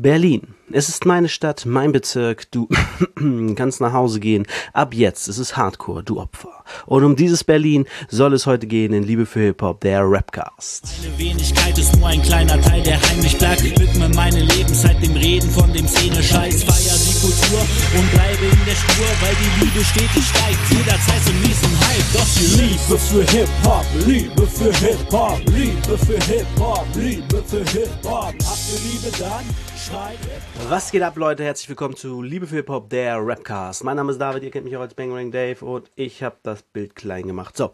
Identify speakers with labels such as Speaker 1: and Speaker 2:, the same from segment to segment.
Speaker 1: Berlin. Es ist meine Stadt, mein Bezirk, du kannst nach Hause gehen. Ab jetzt ist es Hardcore, du Opfer. Und um dieses Berlin soll es heute gehen in Liebe für Hip-Hop, der Rapcast.
Speaker 2: Meine Wenigkeit ist nur ein kleiner Teil, der heimlich bleibt. Ich widme meine Lebenszeit dem Reden von dem Szene-Scheiß. Feier die Kultur und bleibe in der Spur, weil die Liebe stetig steigt. Jederzeit zum nächsten Hype. Doch die
Speaker 3: Liebe für Hip-Hop, Liebe für Hip-Hop, Liebe für Hip-Hop, Liebe für Hip-Hop. Habt ihr Liebe dann?
Speaker 1: Was geht ab, Leute? Herzlich willkommen zu Liebe für Hip-Hop, der Rapcast. Mein Name ist David, ihr kennt mich auch als Bangarang Dave und ich habe das Bild klein gemacht. So,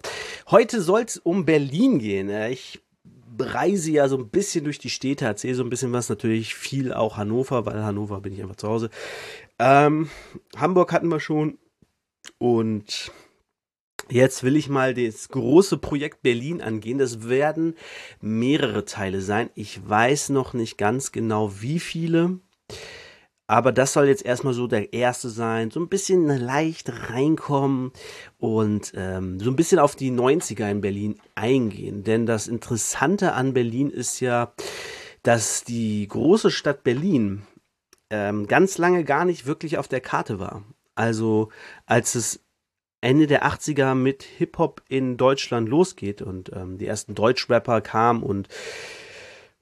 Speaker 1: heute soll es um Berlin gehen. Äh, Ich reise ja so ein bisschen durch die Städte, erzähle so ein bisschen was, natürlich viel auch Hannover, weil Hannover bin ich einfach zu Hause. Ähm, Hamburg hatten wir schon und Jetzt will ich mal das große Projekt Berlin angehen. Das werden mehrere Teile sein. Ich weiß noch nicht ganz genau, wie viele. Aber das soll jetzt erstmal so der erste sein. So ein bisschen leicht reinkommen und ähm, so ein bisschen auf die 90er in Berlin eingehen. Denn das Interessante an Berlin ist ja, dass die große Stadt Berlin ähm, ganz lange gar nicht wirklich auf der Karte war. Also als es Ende der 80er mit Hip-Hop in Deutschland losgeht und ähm, die ersten Deutschrapper kamen und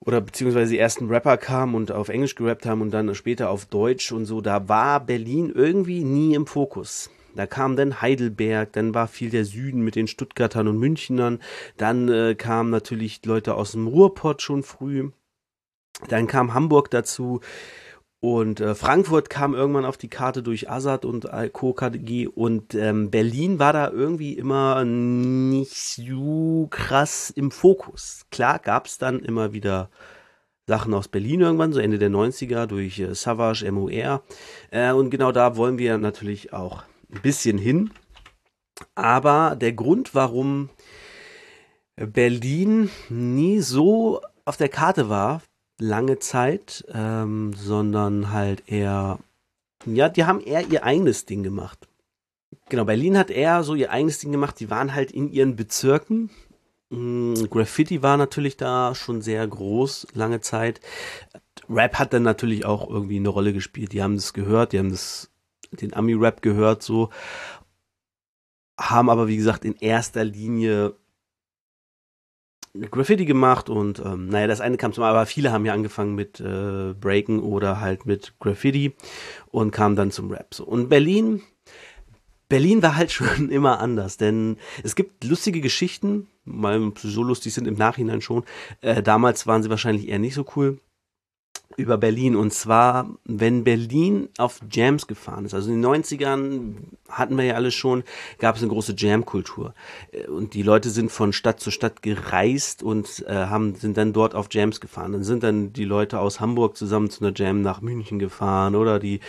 Speaker 1: oder beziehungsweise die ersten Rapper kamen und auf Englisch gerappt haben und dann später auf Deutsch und so, da war Berlin irgendwie nie im Fokus. Da kam dann Heidelberg, dann war viel der Süden mit den Stuttgartern und Münchnern, dann äh, kamen natürlich Leute aus dem Ruhrpott schon früh, dann kam Hamburg dazu, und äh, Frankfurt kam irgendwann auf die Karte durch Assad und äh, Co. KDG und ähm, Berlin war da irgendwie immer nicht so krass im Fokus. Klar gab es dann immer wieder Sachen aus Berlin irgendwann, so Ende der 90er durch äh, Savage, MOR. Äh, und genau da wollen wir natürlich auch ein bisschen hin. Aber der Grund, warum Berlin nie so auf der Karte war, lange Zeit, ähm, sondern halt eher, ja, die haben eher ihr eigenes Ding gemacht. Genau, Berlin hat eher so ihr eigenes Ding gemacht. Die waren halt in ihren Bezirken. Mm, Graffiti war natürlich da schon sehr groß, lange Zeit. Rap hat dann natürlich auch irgendwie eine Rolle gespielt. Die haben das gehört, die haben das, den Ami-Rap gehört, so. Haben aber, wie gesagt, in erster Linie Graffiti gemacht und ähm, naja, das eine kam zum aber viele haben ja angefangen mit äh, Breaken oder halt mit Graffiti und kamen dann zum Rap. So. Und Berlin, Berlin war halt schon immer anders, denn es gibt lustige Geschichten, mal so lustig sind im Nachhinein schon. Äh, damals waren sie wahrscheinlich eher nicht so cool über Berlin. Und zwar, wenn Berlin auf Jams gefahren ist. Also in den 90ern hatten wir ja alles schon, gab es eine große Jam-Kultur. Und die Leute sind von Stadt zu Stadt gereist und äh, haben, sind dann dort auf Jams gefahren. Dann sind dann die Leute aus Hamburg zusammen zu einer Jam nach München gefahren oder die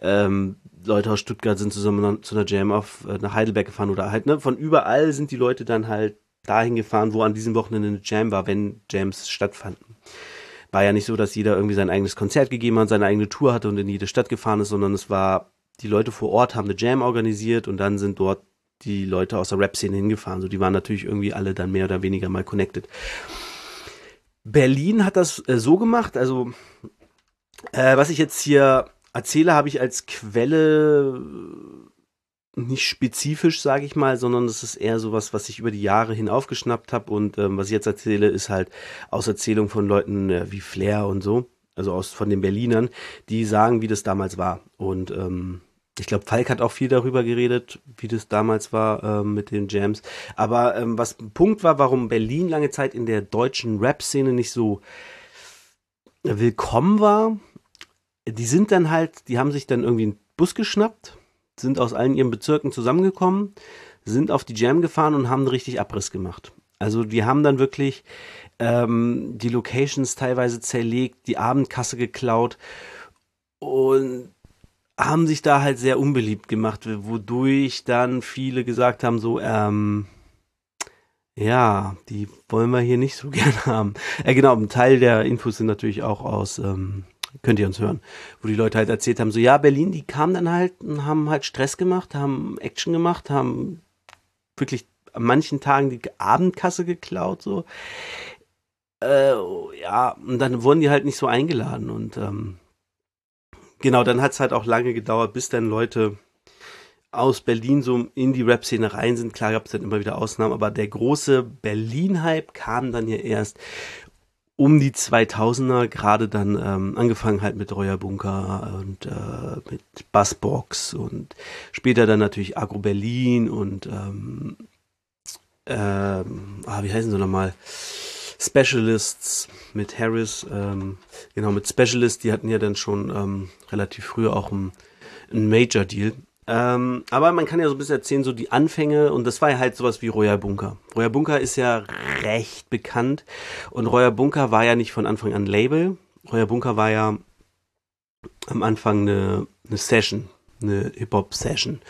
Speaker 1: ähm, Leute aus Stuttgart sind zusammen zu einer Jam auf, äh, nach Heidelberg gefahren oder halt, ne, von überall sind die Leute dann halt dahin gefahren, wo an diesem Wochenende eine Jam war, wenn Jams stattfanden war ja nicht so, dass jeder irgendwie sein eigenes Konzert gegeben hat, seine eigene Tour hatte und in jede Stadt gefahren ist, sondern es war, die Leute vor Ort haben eine Jam organisiert und dann sind dort die Leute aus der Rap-Szene hingefahren. So, die waren natürlich irgendwie alle dann mehr oder weniger mal connected. Berlin hat das äh, so gemacht, also äh, was ich jetzt hier erzähle, habe ich als Quelle nicht spezifisch, sage ich mal, sondern es ist eher sowas, was ich über die Jahre hin aufgeschnappt habe und ähm, was ich jetzt erzähle, ist halt aus Erzählung von Leuten äh, wie Flair und so, also aus von den Berlinern, die sagen, wie das damals war. Und ähm, ich glaube, Falk hat auch viel darüber geredet, wie das damals war ähm, mit den Jams. Aber ähm, was ein Punkt war, warum Berlin lange Zeit in der deutschen Rap-Szene nicht so willkommen war, die sind dann halt, die haben sich dann irgendwie einen Bus geschnappt sind aus allen ihren Bezirken zusammengekommen, sind auf die Jam gefahren und haben richtig Abriss gemacht. Also die haben dann wirklich ähm, die Locations teilweise zerlegt, die Abendkasse geklaut und haben sich da halt sehr unbeliebt gemacht, wodurch dann viele gesagt haben, so, ähm, ja, die wollen wir hier nicht so gern haben. Äh, genau, ein Teil der Infos sind natürlich auch aus ähm, könnt ihr uns hören, wo die Leute halt erzählt haben, so ja, Berlin, die kamen dann halt und haben halt Stress gemacht, haben Action gemacht, haben wirklich an manchen Tagen die Abendkasse geklaut, so. Äh, ja, und dann wurden die halt nicht so eingeladen und ähm, genau, dann hat es halt auch lange gedauert, bis dann Leute aus Berlin so in die Rap-Szene rein sind. Klar gab es dann immer wieder Ausnahmen, aber der große Berlin-Hype kam dann ja erst um die 2000er, gerade dann ähm, angefangen halt mit Reuer Bunker und äh, mit Bassbox und später dann natürlich Agro Berlin und ähm, ähm, ah, wie heißen sie nochmal? Specialists mit Harris, ähm, genau, mit Specialists, die hatten ja dann schon ähm, relativ früh auch einen, einen Major-Deal. Ähm, aber man kann ja so ein bisschen erzählen, so die Anfänge, und das war ja halt sowas wie Royal Bunker. Royal Bunker ist ja recht bekannt und Royal Bunker war ja nicht von Anfang an Label. Royal Bunker war ja am Anfang eine, eine Session, eine Hip-Hop-Session.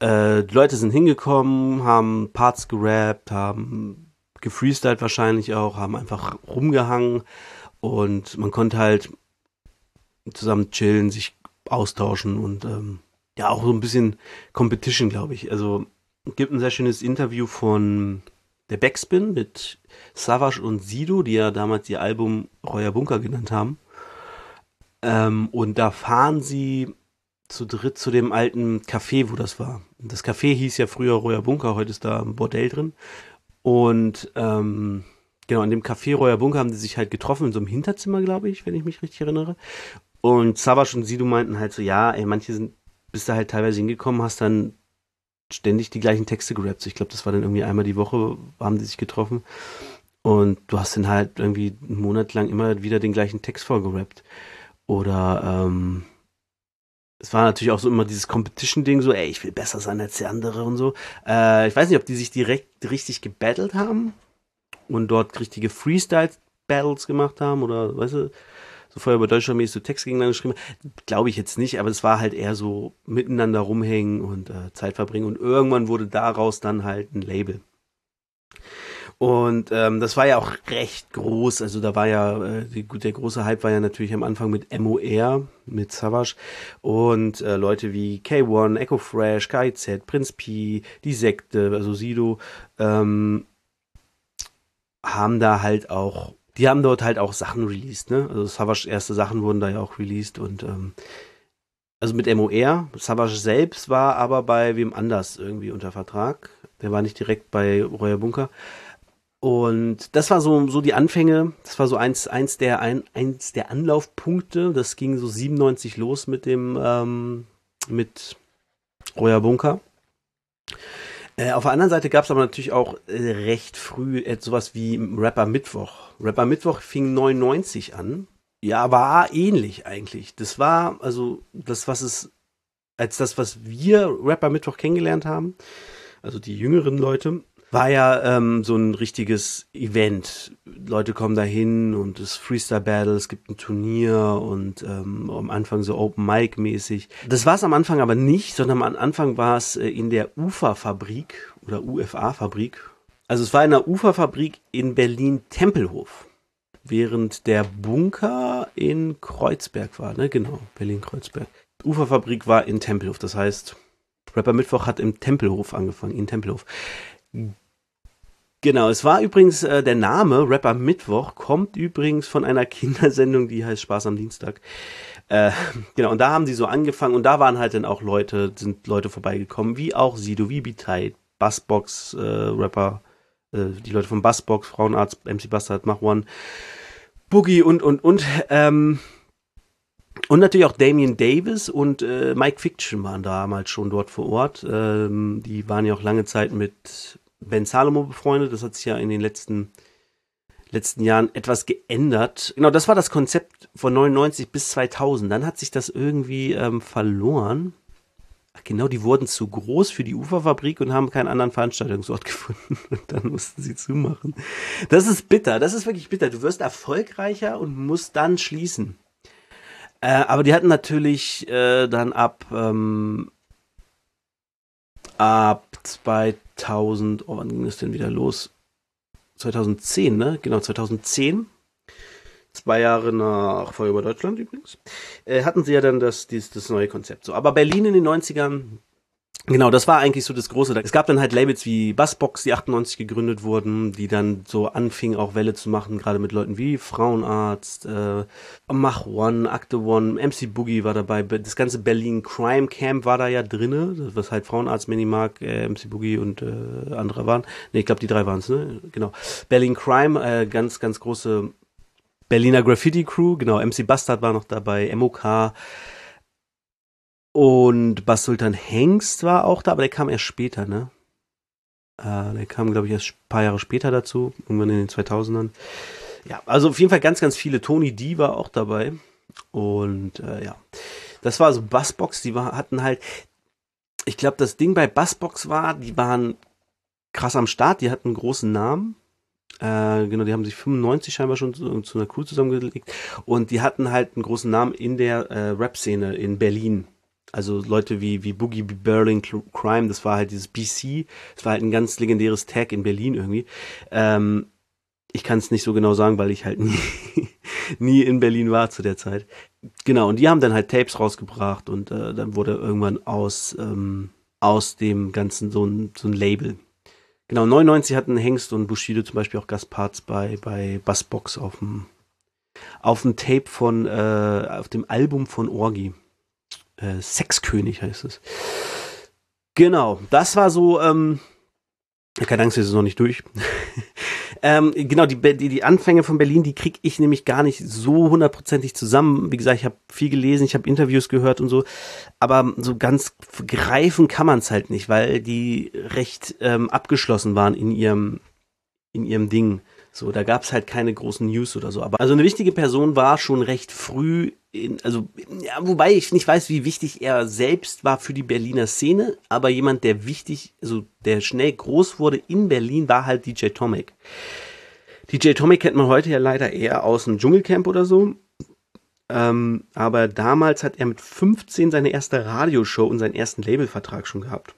Speaker 1: Äh, die Leute sind hingekommen, haben Parts gerappt, haben gefreestylt wahrscheinlich auch, haben einfach rumgehangen und man konnte halt zusammen chillen, sich austauschen und ähm, ja auch so ein bisschen Competition, glaube ich. Also gibt ein sehr schönes Interview von der Backspin mit Savage und Sido, die ja damals ihr Album Reuer Bunker genannt haben. Ähm, und da fahren sie zu dritt zu dem alten Café, wo das war. Das Café hieß ja früher Reuer Bunker, heute ist da ein Bordell drin. Und ähm, genau, in dem Café Reuer Bunker haben sie sich halt getroffen, in so einem Hinterzimmer, glaube ich, wenn ich mich richtig erinnere. Und Savage und Sido meinten halt so, ja, ey, manche sind bist da halt teilweise hingekommen, hast dann ständig die gleichen Texte gerappt. Ich glaube, das war dann irgendwie einmal die Woche, haben die sich getroffen. Und du hast dann halt irgendwie einen Monat lang immer wieder den gleichen Text vorgerappt. Oder ähm, es war natürlich auch so immer dieses Competition-Ding, so, ey, ich will besser sein als der andere und so. Äh, ich weiß nicht, ob die sich direkt richtig gebattelt haben und dort richtige Freestyle-Battles gemacht haben oder, weißt du, so vorher über Deutschlandmäßig so Text gegeneinander geschrieben. Glaube ich jetzt nicht, aber es war halt eher so miteinander rumhängen und äh, Zeit verbringen und irgendwann wurde daraus dann halt ein Label. Und ähm, das war ja auch recht groß. Also da war ja, äh, die, der große Hype war ja natürlich am Anfang mit MOR, mit Savage und äh, Leute wie K1, Echo Fresh, KIZ, Prinz P, die Sekte, also Sido, ähm, haben da halt auch die haben dort halt auch Sachen released, ne? Also Savage erste Sachen wurden da ja auch released und ähm, also mit MOR. Savage selbst war aber bei wem anders irgendwie unter Vertrag. Der war nicht direkt bei Royal Bunker. Und das war so, so die Anfänge. Das war so eins, eins, der, ein, eins der Anlaufpunkte. Das ging so 97 los mit dem, ähm, mit Royal Bunker. Äh, auf der anderen Seite gab es aber natürlich auch äh, recht früh äh, sowas wie Rapper Mittwoch. Rapper Mittwoch fing 99 an. Ja, war ähnlich eigentlich. Das war also das, was es als das, was wir Rapper Mittwoch kennengelernt haben, also die jüngeren Leute, war ja ähm, so ein richtiges Event. Leute kommen da hin und es Freestyle Battle, es gibt ein Turnier und ähm, am Anfang so Open Mic mäßig. Das war es am Anfang aber nicht, sondern am Anfang war es äh, in der UFA-Fabrik oder UFA-Fabrik. Also es war in der UFA-Fabrik in Berlin-Tempelhof. Während der Bunker in Kreuzberg war, ne? Genau, Berlin-Kreuzberg. Uferfabrik war in Tempelhof, das heißt, Rapper Mittwoch hat im Tempelhof angefangen, in Tempelhof. Genau, es war übrigens äh, der Name Rapper Mittwoch kommt übrigens von einer Kindersendung, die heißt Spaß am Dienstag. Äh, genau, und da haben sie so angefangen und da waren halt dann auch Leute, sind Leute vorbeigekommen, wie auch Sido, Beteid, Bassbox, äh, Rapper, äh, die Leute von Bassbox, Frauenarzt, MC Bastard, Mach One, Boogie und, und, und, ähm, und natürlich auch Damien Davis und äh, Mike Fiction waren damals schon dort vor Ort. Ähm, die waren ja auch lange Zeit mit Ben Salomo befreundet. Das hat sich ja in den letzten, letzten Jahren etwas geändert. Genau, das war das Konzept von 99 bis 2000. Dann hat sich das irgendwie ähm, verloren. Ach, genau, die wurden zu groß für die Uferfabrik und haben keinen anderen Veranstaltungsort gefunden. Und dann mussten sie zumachen. Das ist bitter. Das ist wirklich bitter. Du wirst erfolgreicher und musst dann schließen. Äh, aber die hatten natürlich äh, dann ab ähm, ab 2000, oh, wann ging das denn wieder los? 2010, ne? Genau, 2010. Zwei Jahre nach Feuer über Deutschland übrigens. Äh, hatten sie ja dann das, dieses, das neue Konzept. So, aber Berlin in den 90ern Genau, das war eigentlich so das Große. Es gab dann halt Labels wie Bassbox, die 98 gegründet wurden, die dann so anfingen, auch Welle zu machen, gerade mit Leuten wie Frauenarzt, äh, Mach One, Akte One, MC Boogie war dabei, das ganze Berlin Crime Camp war da ja drinne, was halt Frauenarzt, Minimark, äh, MC Boogie und äh, andere waren. Ne, ich glaube, die drei waren es, ne? Genau. Berlin Crime, äh, ganz, ganz große Berliner Graffiti Crew, genau, MC Bastard war noch dabei, MOK, und Bas Sultan Hengst war auch da, aber der kam erst später, ne? Äh, der kam, glaube ich, erst ein paar Jahre später dazu, irgendwann in den 2000ern. Ja, also auf jeden Fall ganz, ganz viele. Tony D war auch dabei. Und äh, ja, das war so Bassbox, die war, hatten halt, ich glaube, das Ding bei Bassbox war, die waren krass am Start, die hatten einen großen Namen. Äh, genau, die haben sich 95 scheinbar schon zu, zu, einer Crew zusammengelegt und die hatten halt einen großen Namen in der äh, Rap-Szene in Berlin. Also Leute wie, wie Boogie Berlin Crime, das war halt dieses BC, das war halt ein ganz legendäres Tag in Berlin irgendwie. Ähm, ich kann es nicht so genau sagen, weil ich halt nie, nie in Berlin war zu der Zeit. Genau, und die haben dann halt Tapes rausgebracht und äh, dann wurde irgendwann aus, ähm, aus dem Ganzen so ein, so ein Label. Genau, 99 hatten Hengst und Bushido zum Beispiel auch Gastparts bei, bei Bassbox auf dem, auf dem Tape von, äh, auf dem Album von Orgi. Äh, Sexkönig heißt es. Genau, das war so, ähm, keine Angst, wir sind noch nicht durch. ähm, genau, die, die, die Anfänge von Berlin, die kriege ich nämlich gar nicht so hundertprozentig zusammen. Wie gesagt, ich habe viel gelesen, ich habe Interviews gehört und so, aber so ganz greifen kann man es halt nicht, weil die recht ähm, abgeschlossen waren in ihrem, in ihrem Ding. So, da gab es halt keine großen News oder so. Aber also eine wichtige Person war schon recht früh in, also, ja, wobei ich nicht weiß, wie wichtig er selbst war für die Berliner Szene, aber jemand, der wichtig, also der schnell groß wurde in Berlin, war halt DJ Tomic. DJ Tomic kennt man heute ja leider eher aus dem Dschungelcamp oder so. Ähm, aber damals hat er mit 15 seine erste Radioshow und seinen ersten Labelvertrag schon gehabt.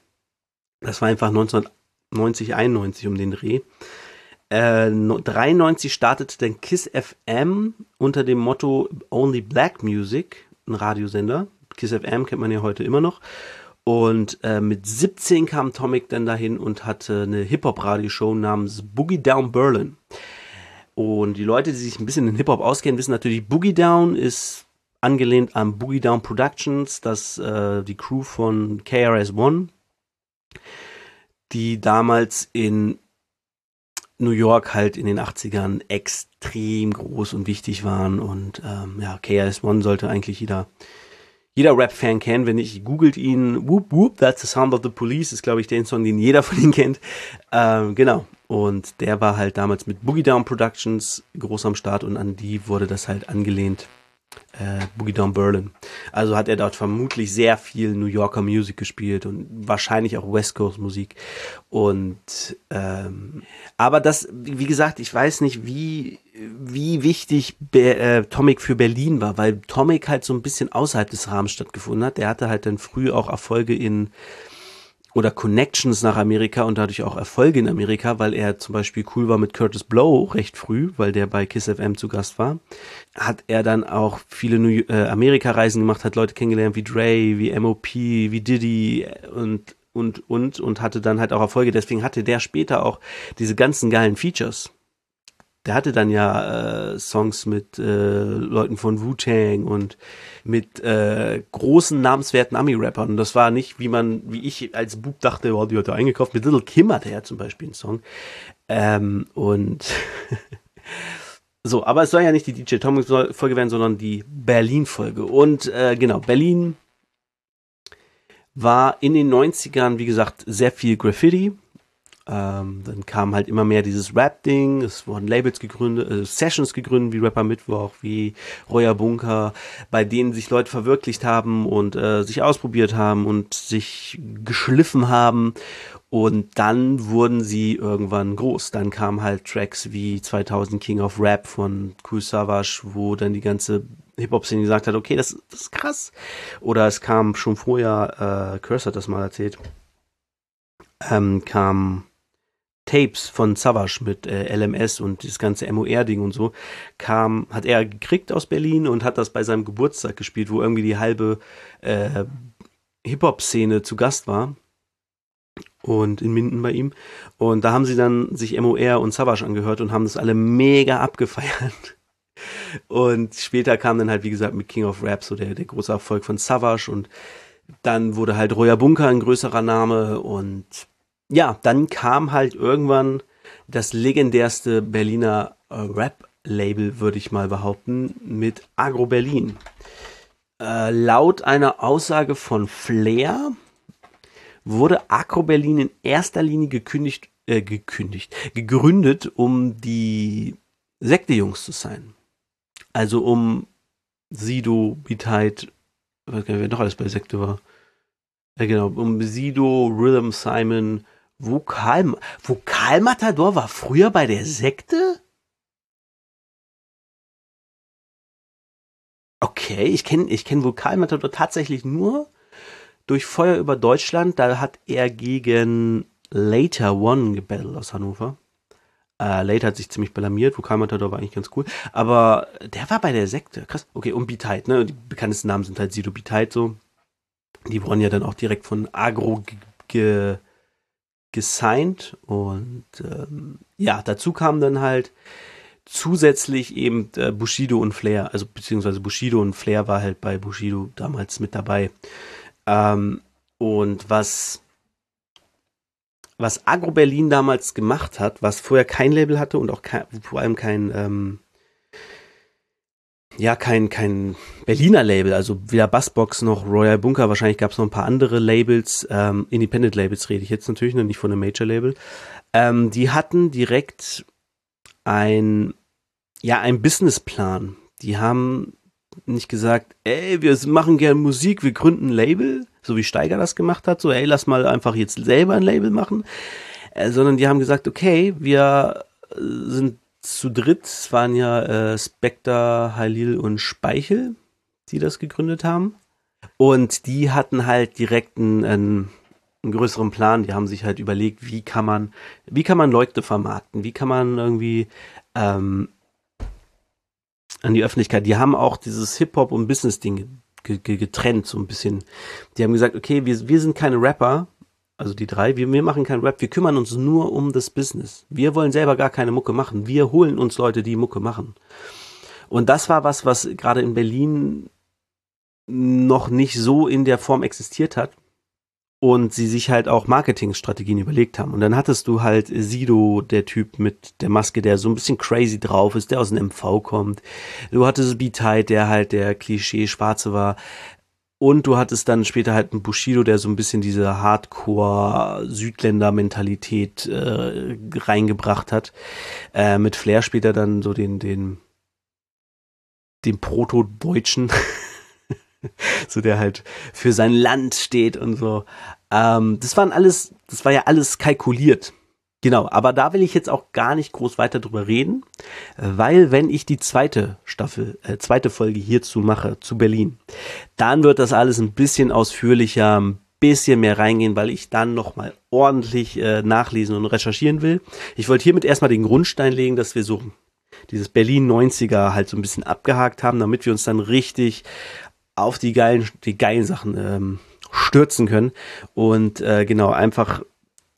Speaker 1: Das war einfach 1990, 91 um den Dreh. Äh, 93 startete dann Kiss FM unter dem Motto Only Black Music, ein Radiosender. Kiss FM kennt man ja heute immer noch. Und äh, mit 17 kam Tomic dann dahin und hatte eine Hip-Hop-Radioshow namens Boogie Down Berlin. Und die Leute, die sich ein bisschen in Hip-Hop auskennen, wissen natürlich, Boogie Down ist angelehnt an Boogie Down Productions, das äh, die Crew von KRS-One, die damals in New York halt in den 80ern extrem groß und wichtig waren und ähm, ja, KS1 sollte eigentlich jeder jeder Rap-Fan kennen, wenn nicht, googelt ihn, whoop whoop, that's the sound of the police, ist glaube ich der Song, den jeder von ihnen kennt. Ähm, genau. Und der war halt damals mit Boogie Down Productions groß am Start und an die wurde das halt angelehnt äh, Boogie Down Berlin. Also hat er dort vermutlich sehr viel New Yorker Musik gespielt und wahrscheinlich auch West Coast Musik. Und ähm, aber das, wie gesagt, ich weiß nicht, wie wie wichtig Be äh, Tomic für Berlin war, weil Tomic halt so ein bisschen außerhalb des Rahmens stattgefunden hat. Der hatte halt dann früh auch Erfolge in oder Connections nach Amerika und dadurch auch Erfolge in Amerika, weil er zum Beispiel cool war mit Curtis Blow recht früh, weil der bei Kiss FM zu Gast war, hat er dann auch viele äh, Amerika-Reisen gemacht, hat Leute kennengelernt wie Dre, wie MOP, wie Diddy und und und und hatte dann halt auch Erfolge. Deswegen hatte der später auch diese ganzen geilen Features der hatte dann ja äh, Songs mit äh, Leuten von Wu-Tang und mit äh, großen namenswerten Ami-Rappern. Und das war nicht, wie man, wie ich als Bub dachte, oh, die hat er eingekauft. Mit Little Kim hatte er zum Beispiel einen Song. Ähm, und so, aber es soll ja nicht die DJ Tom-Folge werden, sondern die Berlin-Folge. Und äh, genau, Berlin war in den 90ern, wie gesagt, sehr viel Graffiti ähm, dann kam halt immer mehr dieses Rap-Ding, es wurden Labels gegründet, äh, Sessions gegründet, wie Rapper Mittwoch, wie Royer Bunker, bei denen sich Leute verwirklicht haben und äh, sich ausprobiert haben und sich geschliffen haben. Und dann wurden sie irgendwann groß. Dann kamen halt Tracks wie 2000 King of Rap von Cool Savage, wo dann die ganze Hip-Hop-Szene gesagt hat, okay, das, das ist krass. Oder es kam schon vorher, äh, Curse hat das mal erzählt, ähm, kam Tapes von Savage mit äh, LMS und das ganze MOR-Ding und so, kam, hat er gekriegt aus Berlin und hat das bei seinem Geburtstag gespielt, wo irgendwie die halbe äh, Hip-Hop-Szene zu Gast war. und in Minden bei ihm. Und da haben sie dann sich MOR und Savage angehört und haben das alle mega abgefeiert. Und später kam dann halt, wie gesagt, mit King of Rap so der, der große Erfolg von Savage und dann wurde halt Roya Bunker ein größerer Name und ja, dann kam halt irgendwann das legendärste Berliner äh, Rap-Label, würde ich mal behaupten, mit Agro Berlin. Äh, laut einer Aussage von Flair wurde Agro Berlin in erster Linie gekündigt, äh, gekündigt, gegründet, um die Sekte-Jungs zu sein. Also um Sido, Beatheit, weiß gar nicht, wer noch alles bei Sekte war. Ja, genau, um Sido, Rhythm Simon, Vokal, Vokalmatador war früher bei der Sekte? Okay, ich kenne ich kenn Vokalmatador tatsächlich nur durch Feuer über Deutschland. Da hat er gegen Later One gebettelt aus Hannover. Äh, Later hat sich ziemlich blamiert, Vokalmatador war eigentlich ganz cool. Aber der war bei der Sekte. Krass. Okay, und Beatheit, ne? Die bekanntesten Namen sind halt Sido Beatheit so. Die wurden ja dann auch direkt von Agro ge gesigned. Und ähm, ja, dazu kamen dann halt zusätzlich eben äh, Bushido und Flair. Also beziehungsweise Bushido und Flair war halt bei Bushido damals mit dabei. Ähm, und was was Agro Berlin damals gemacht hat, was vorher kein Label hatte und auch kein, vor allem kein, ähm, ja, kein, kein Berliner Label, also weder Bassbox noch Royal Bunker, wahrscheinlich gab es noch ein paar andere Labels, ähm, Independent Labels rede ich jetzt natürlich noch nicht von einem Major Label. Ähm, die hatten direkt ein, ja, ein Businessplan. Die haben nicht gesagt, ey, wir machen gerne Musik, wir gründen ein Label, so wie Steiger das gemacht hat, so, ey, lass mal einfach jetzt selber ein Label machen, äh, sondern die haben gesagt, okay, wir äh, sind zu dritt, es waren ja äh, Spectre, Halil und Speichel, die das gegründet haben. Und die hatten halt direkt einen, einen, größeren Plan. Die haben sich halt überlegt, wie kann man, wie kann man Leute vermarkten, wie kann man irgendwie ähm, an die Öffentlichkeit. Die haben auch dieses Hip-Hop und Business-Ding getrennt, so ein bisschen. Die haben gesagt, okay, wir, wir sind keine Rapper, also die drei, wir, wir machen keinen Rap, wir kümmern uns nur um das Business. Wir wollen selber gar keine Mucke machen. Wir holen uns Leute, die Mucke machen. Und das war was, was gerade in Berlin noch nicht so in der Form existiert hat und sie sich halt auch Marketingstrategien überlegt haben. Und dann hattest du halt Sido, der Typ mit der Maske, der so ein bisschen crazy drauf ist, der aus dem MV kommt. Du hattest B-Tide, der halt der Klischee-Schwarze war. Und du hattest dann später halt einen Bushido, der so ein bisschen diese Hardcore-Südländer-Mentalität äh, reingebracht hat. Äh, mit Flair später dann so den, den, den Proto-Deutschen. so der halt für sein Land steht und so. Ähm, das waren alles, das war ja alles kalkuliert. Genau, aber da will ich jetzt auch gar nicht groß weiter drüber reden, weil wenn ich die zweite Staffel, äh, zweite Folge hierzu mache, zu Berlin, dann wird das alles ein bisschen ausführlicher, ein bisschen mehr reingehen, weil ich dann nochmal ordentlich äh, nachlesen und recherchieren will. Ich wollte hiermit erstmal den Grundstein legen, dass wir so dieses Berlin 90er halt so ein bisschen abgehakt haben, damit wir uns dann richtig auf die geilen, die geilen Sachen ähm, stürzen können. Und äh, genau, einfach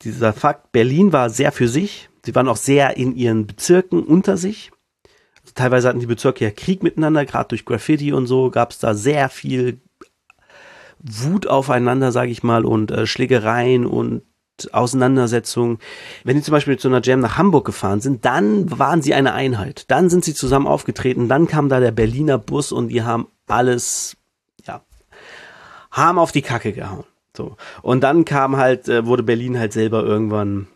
Speaker 1: dieser Fakt, Berlin war sehr für sich. Sie waren auch sehr in ihren Bezirken unter sich. Also teilweise hatten die Bezirke ja Krieg miteinander, gerade durch Graffiti und so gab es da sehr viel Wut aufeinander, sage ich mal, und äh, Schlägereien und Auseinandersetzungen. Wenn die zum Beispiel zu einer Jam nach Hamburg gefahren sind, dann waren sie eine Einheit. Dann sind sie zusammen aufgetreten. Dann kam da der Berliner Bus und die haben alles haben auf die Kacke gehauen. So. Und dann kam halt, äh, wurde Berlin halt selber irgendwann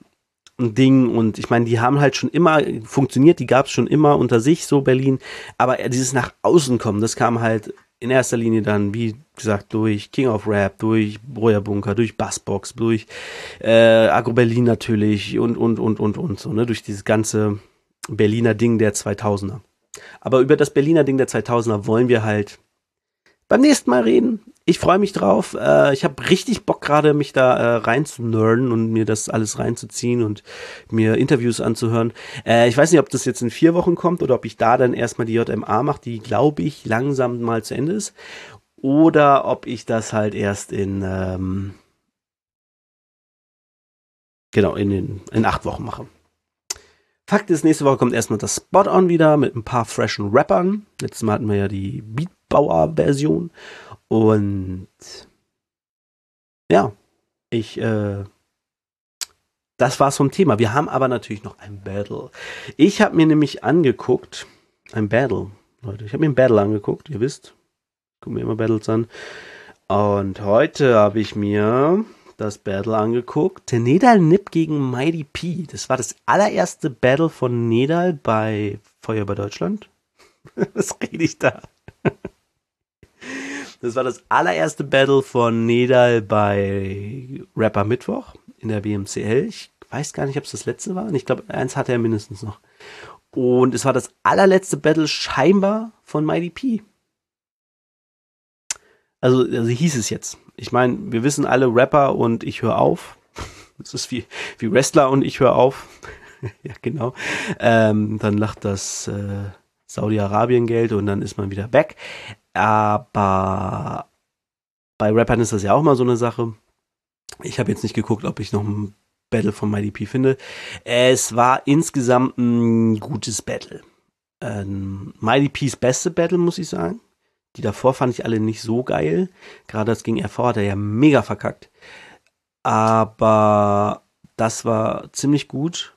Speaker 1: ein Ding und ich meine, die haben halt schon immer funktioniert, die gab es schon immer unter sich, so Berlin, aber dieses nach außen kommen, das kam halt in erster Linie dann, wie gesagt, durch King of Rap, durch Breuer Bunker, durch Bassbox, durch äh, Agro Berlin natürlich und, und, und, und, und so, ne, durch dieses ganze Berliner Ding der 2000er. Aber über das Berliner Ding der 2000er wollen wir halt beim nächsten Mal reden ich freue mich drauf. Äh, ich habe richtig Bock gerade, mich da äh, rein zu nerden und mir das alles reinzuziehen und mir Interviews anzuhören. Äh, ich weiß nicht, ob das jetzt in vier Wochen kommt oder ob ich da dann erstmal die JMA mache, die glaube ich langsam mal zu Ende ist. Oder ob ich das halt erst in, ähm, genau, in, den, in acht Wochen mache. Fakt ist, nächste Woche kommt erstmal das Spot-On wieder mit ein paar freshen Rappern. Letztes Mal hatten wir ja die Beatbauer-Version. Und ja, ich, äh, das war's vom Thema. Wir haben aber natürlich noch ein Battle. Ich habe mir nämlich angeguckt, ein Battle, Leute, ich habe mir ein Battle angeguckt, ihr wisst, gucken mir immer Battles an. Und heute habe ich mir das Battle angeguckt. Nedal Nip gegen Mighty P. Das war das allererste Battle von Nedal bei Feuer bei Deutschland. Was rede ich da? Das war das allererste Battle von Nedal bei Rapper Mittwoch in der BMCL. Ich weiß gar nicht, ob es das letzte war. Ich glaube, eins hatte er mindestens noch. Und es war das allerletzte Battle scheinbar von Mighty P. Also, also hieß es jetzt. Ich meine, wir wissen alle Rapper und ich höre auf. Das ist wie, wie Wrestler und ich höre auf. ja, genau. Ähm, dann lacht das äh, Saudi-Arabien-Geld und dann ist man wieder back. Aber bei Rappern ist das ja auch mal so eine Sache. Ich habe jetzt nicht geguckt, ob ich noch ein Battle von MyDP finde. Es war insgesamt ein gutes Battle. Ähm, MyDPs beste Battle, muss ich sagen. Die davor fand ich alle nicht so geil. Gerade das gegen RV hat er ja mega verkackt. Aber das war ziemlich gut.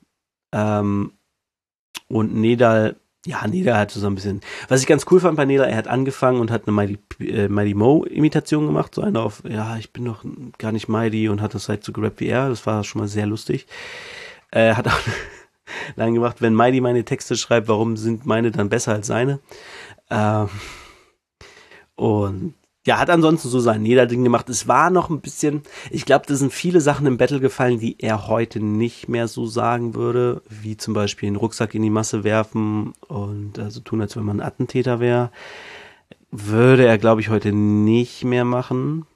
Speaker 1: Ähm, und Nedal ja, Neda hat so ein bisschen. Was ich ganz cool fand bei Neda, er hat angefangen und hat eine Mighty, äh, Mighty Mo Imitation gemacht, so eine auf, ja, ich bin doch gar nicht Mighty und hat das halt so gerappt wie er. Das war schon mal sehr lustig. Äh, hat auch lange gemacht, wenn Mighty meine Texte schreibt, warum sind meine dann besser als seine? Ähm, und ja, hat ansonsten so sein Niederding gemacht. Es war noch ein bisschen, ich glaube, da sind viele Sachen im Battle gefallen, die er heute nicht mehr so sagen würde, wie zum Beispiel einen Rucksack in die Masse werfen und also tun, als wenn man ein Attentäter wäre. Würde er, glaube ich, heute nicht mehr machen.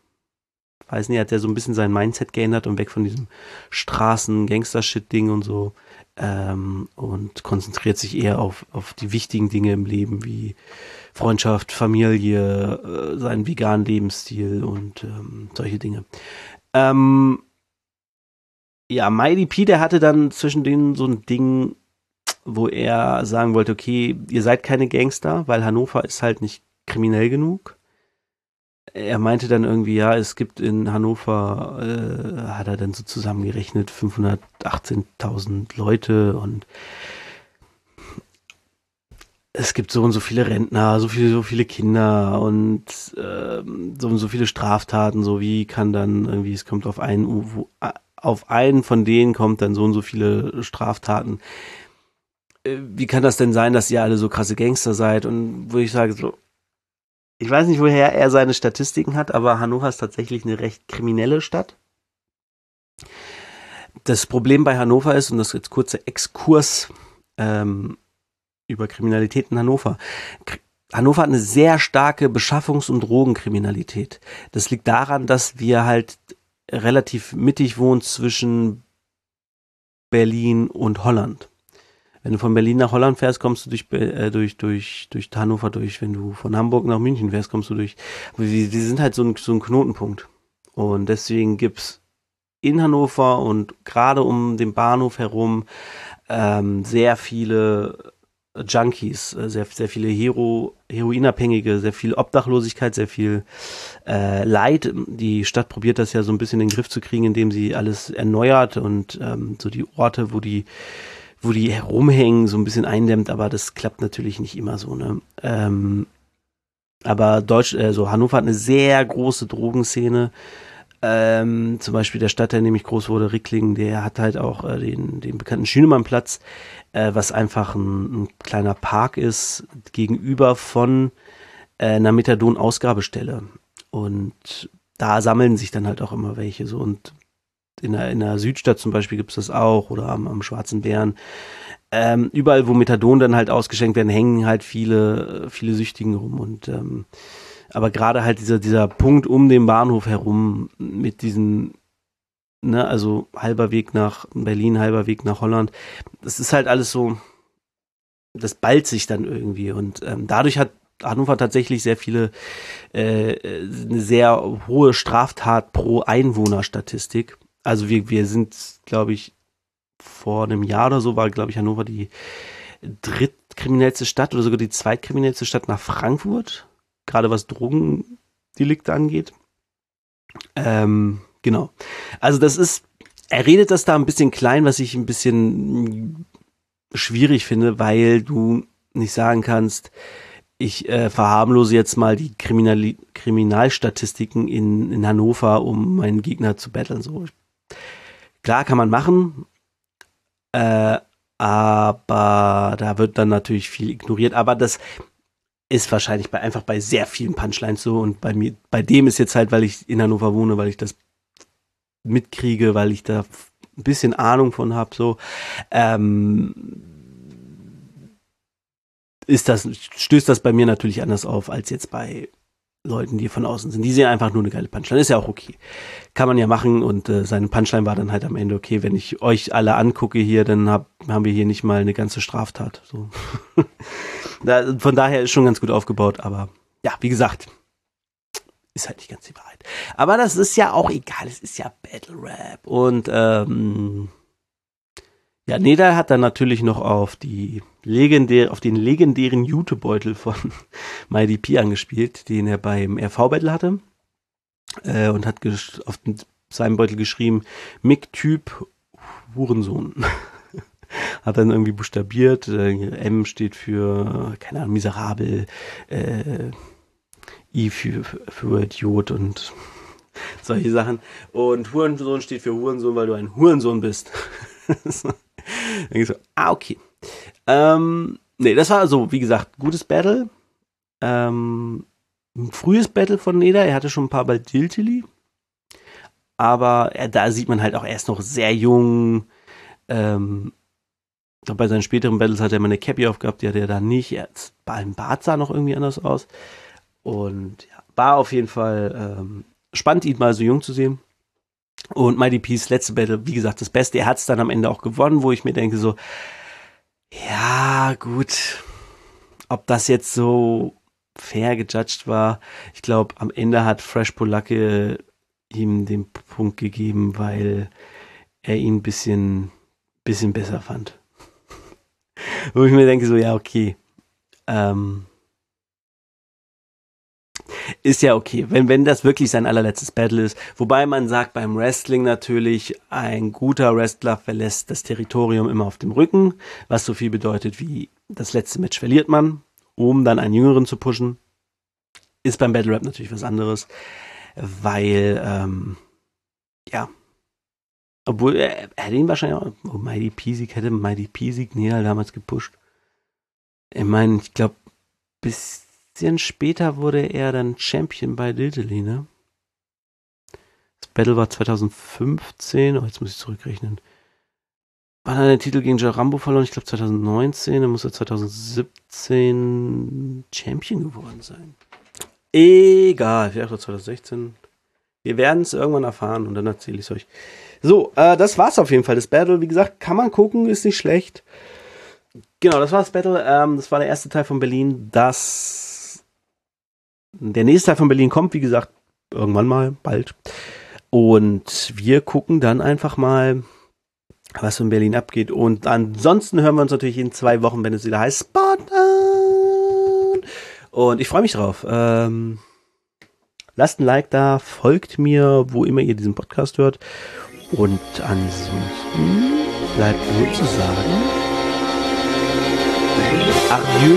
Speaker 1: Weiß nicht, hat er so ein bisschen sein Mindset geändert und weg von diesem Straßen-Gangster-Shit-Ding und so. Ähm, und konzentriert sich eher auf, auf die wichtigen Dinge im Leben, wie Freundschaft, Familie, äh, seinen veganen Lebensstil und ähm, solche Dinge. Ähm, ja, P, der hatte dann zwischen denen so ein Ding, wo er sagen wollte, okay, ihr seid keine Gangster, weil Hannover ist halt nicht kriminell genug. Er meinte dann irgendwie, ja, es gibt in Hannover, äh, hat er dann so zusammengerechnet, 518.000 Leute und es gibt so und so viele Rentner, so viele, so viele Kinder und ähm, so und so viele Straftaten, so wie kann dann irgendwie, es kommt auf einen, auf einen von denen kommt dann so und so viele Straftaten. Äh, wie kann das denn sein, dass ihr alle so krasse Gangster seid? Und wo ich sage so, ich weiß nicht, woher er seine Statistiken hat, aber Hannover ist tatsächlich eine recht kriminelle Stadt. Das Problem bei Hannover ist, und das ist jetzt kurzer Exkurs, ähm, über Kriminalität in Hannover. Hannover hat eine sehr starke Beschaffungs- und Drogenkriminalität. Das liegt daran, dass wir halt relativ mittig wohnen zwischen Berlin und Holland. Wenn du von Berlin nach Holland fährst, kommst du durch, äh, durch, durch, durch Hannover durch. Wenn du von Hamburg nach München fährst, kommst du durch. Wir sind halt so ein, so ein Knotenpunkt. Und deswegen gibt's in Hannover und gerade um den Bahnhof herum ähm, sehr viele Junkies, äh, sehr, sehr viele Hero, Heroinabhängige, sehr viel Obdachlosigkeit, sehr viel äh, Leid. Die Stadt probiert das ja so ein bisschen in den Griff zu kriegen, indem sie alles erneuert und ähm, so die Orte, wo die wo die herumhängen, so ein bisschen eindämmt, aber das klappt natürlich nicht immer so. Ne? Ähm, aber Deutsch, also Hannover hat eine sehr große Drogenszene. Ähm, zum Beispiel der Stadt, der nämlich groß wurde, Rickling, der hat halt auch äh, den, den bekannten Schünemannplatz äh, was einfach ein, ein, kleiner Park ist, gegenüber von äh, einer Methadon-Ausgabestelle. Und da sammeln sich dann halt auch immer welche. So und in der, in der Südstadt zum Beispiel gibt es das auch oder am, am Schwarzen Bären. Ähm, überall, wo Methadon dann halt ausgeschenkt werden, hängen halt viele, viele Süchtigen rum. Und ähm, aber gerade halt dieser, dieser Punkt um den Bahnhof herum mit diesen ne, also halber Weg nach Berlin, halber Weg nach Holland. Das ist halt alles so, das ballt sich dann irgendwie und ähm, dadurch hat Hannover tatsächlich sehr viele, äh, eine sehr hohe Straftat pro Einwohner Statistik. Also wir, wir sind, glaube ich, vor einem Jahr oder so war, glaube ich, Hannover die drittkriminellste Stadt oder sogar die zweitkriminellste Stadt nach Frankfurt, gerade was Drogendelikte angeht. Ähm, genau. Also das ist, er redet das da ein bisschen klein, was ich ein bisschen schwierig finde, weil du nicht sagen kannst, ich äh, verharmlose jetzt mal die Kriminal Kriminalstatistiken in, in Hannover, um meinen Gegner zu battlen. So. Klar kann man machen, äh, aber da wird dann natürlich viel ignoriert. Aber das ist wahrscheinlich bei, einfach bei sehr vielen Punchlines so und bei mir, bei dem ist jetzt halt, weil ich in Hannover wohne, weil ich das mitkriege, weil ich da ein bisschen Ahnung von habe, so. Ähm, ist das, stößt das bei mir natürlich anders auf als jetzt bei Leuten, die von außen sind. Die sehen einfach nur eine geile Punchline. Ist ja auch okay. Kann man ja machen und äh, seine Punchline war dann halt am Ende okay. Wenn ich euch alle angucke hier, dann hab, haben wir hier nicht mal eine ganze Straftat. So. da, von daher ist schon ganz gut aufgebaut, aber ja, wie gesagt, ist halt nicht ganz die Wahrheit. Aber das ist ja auch egal. Es ist ja Battle Rap und ähm, ja, Neda hat dann natürlich noch auf die legendär, auf den legendären Jutebeutel von MyDP angespielt, den er beim RV-Battle hatte. Äh, und hat auf den, seinem Beutel geschrieben, Mick-Typ Hurensohn. hat dann irgendwie buchstabiert. Äh, M steht für, keine Ahnung, miserabel, äh, I für, für, für Idiot und solche Sachen. Und Hurensohn steht für Hurensohn, weil du ein Hurensohn bist. Dann ich so, ah, okay. Ähm, nee, das war also, wie gesagt, gutes Battle. Ähm, ein frühes Battle von Neda. Er hatte schon ein paar bei Diltily. Aber er, da sieht man halt auch, er ist noch sehr jung. Ähm, bei seinen späteren Battles hat er mal eine Cappy aufgehabt, die hat er da nicht. Er, beim Bart sah noch irgendwie anders aus. Und ja, war auf jeden Fall ähm, spannend, ihn mal so jung zu sehen. Und Mighty Peace letzte Battle, wie gesagt, das Beste. Er hat es dann am Ende auch gewonnen, wo ich mir denke so, ja, gut, ob das jetzt so fair gejudged war. Ich glaube, am Ende hat Fresh Polacke ihm den Punkt gegeben, weil er ihn ein bisschen, bisschen besser fand. wo ich mir denke so, ja, okay. Ähm, ist ja okay, wenn, wenn das wirklich sein allerletztes Battle ist. Wobei man sagt beim Wrestling natürlich, ein guter Wrestler verlässt das Territorium immer auf dem Rücken, was so viel bedeutet wie das letzte Match verliert man, um dann einen Jüngeren zu pushen. Ist beim Battle Rap natürlich was anderes, weil, ähm, ja, obwohl, er, er hätte ihn wahrscheinlich auch, oh, Mighty P-Sieg hätte Mighty P-Sieg Neal damals gepusht. Ich meine, ich glaube, bis bisschen später wurde er dann Champion bei Diddley, ne? Das Battle war 2015, oh, jetzt muss ich zurückrechnen. Wann hat er den Titel gegen Jarambo verloren? Ich glaube 2019, dann muss er 2017 Champion geworden sein. Egal, vielleicht auch 2016. Wir werden es irgendwann erfahren und dann erzähle ich es euch. So, äh, das war's auf jeden Fall. Das Battle, wie gesagt, kann man gucken, ist nicht schlecht. Genau, das war das Battle. Ähm, das war der erste Teil von Berlin. Das der nächste Teil von Berlin kommt, wie gesagt, irgendwann mal, bald. Und wir gucken dann einfach mal, was in Berlin abgeht. Und ansonsten hören wir uns natürlich in zwei Wochen, wenn es wieder heißt Spot on. Und ich freue mich drauf. Ähm, lasst ein Like da, folgt mir, wo immer ihr diesen Podcast hört. Und ansonsten bleibt nur zu sagen. Adieu.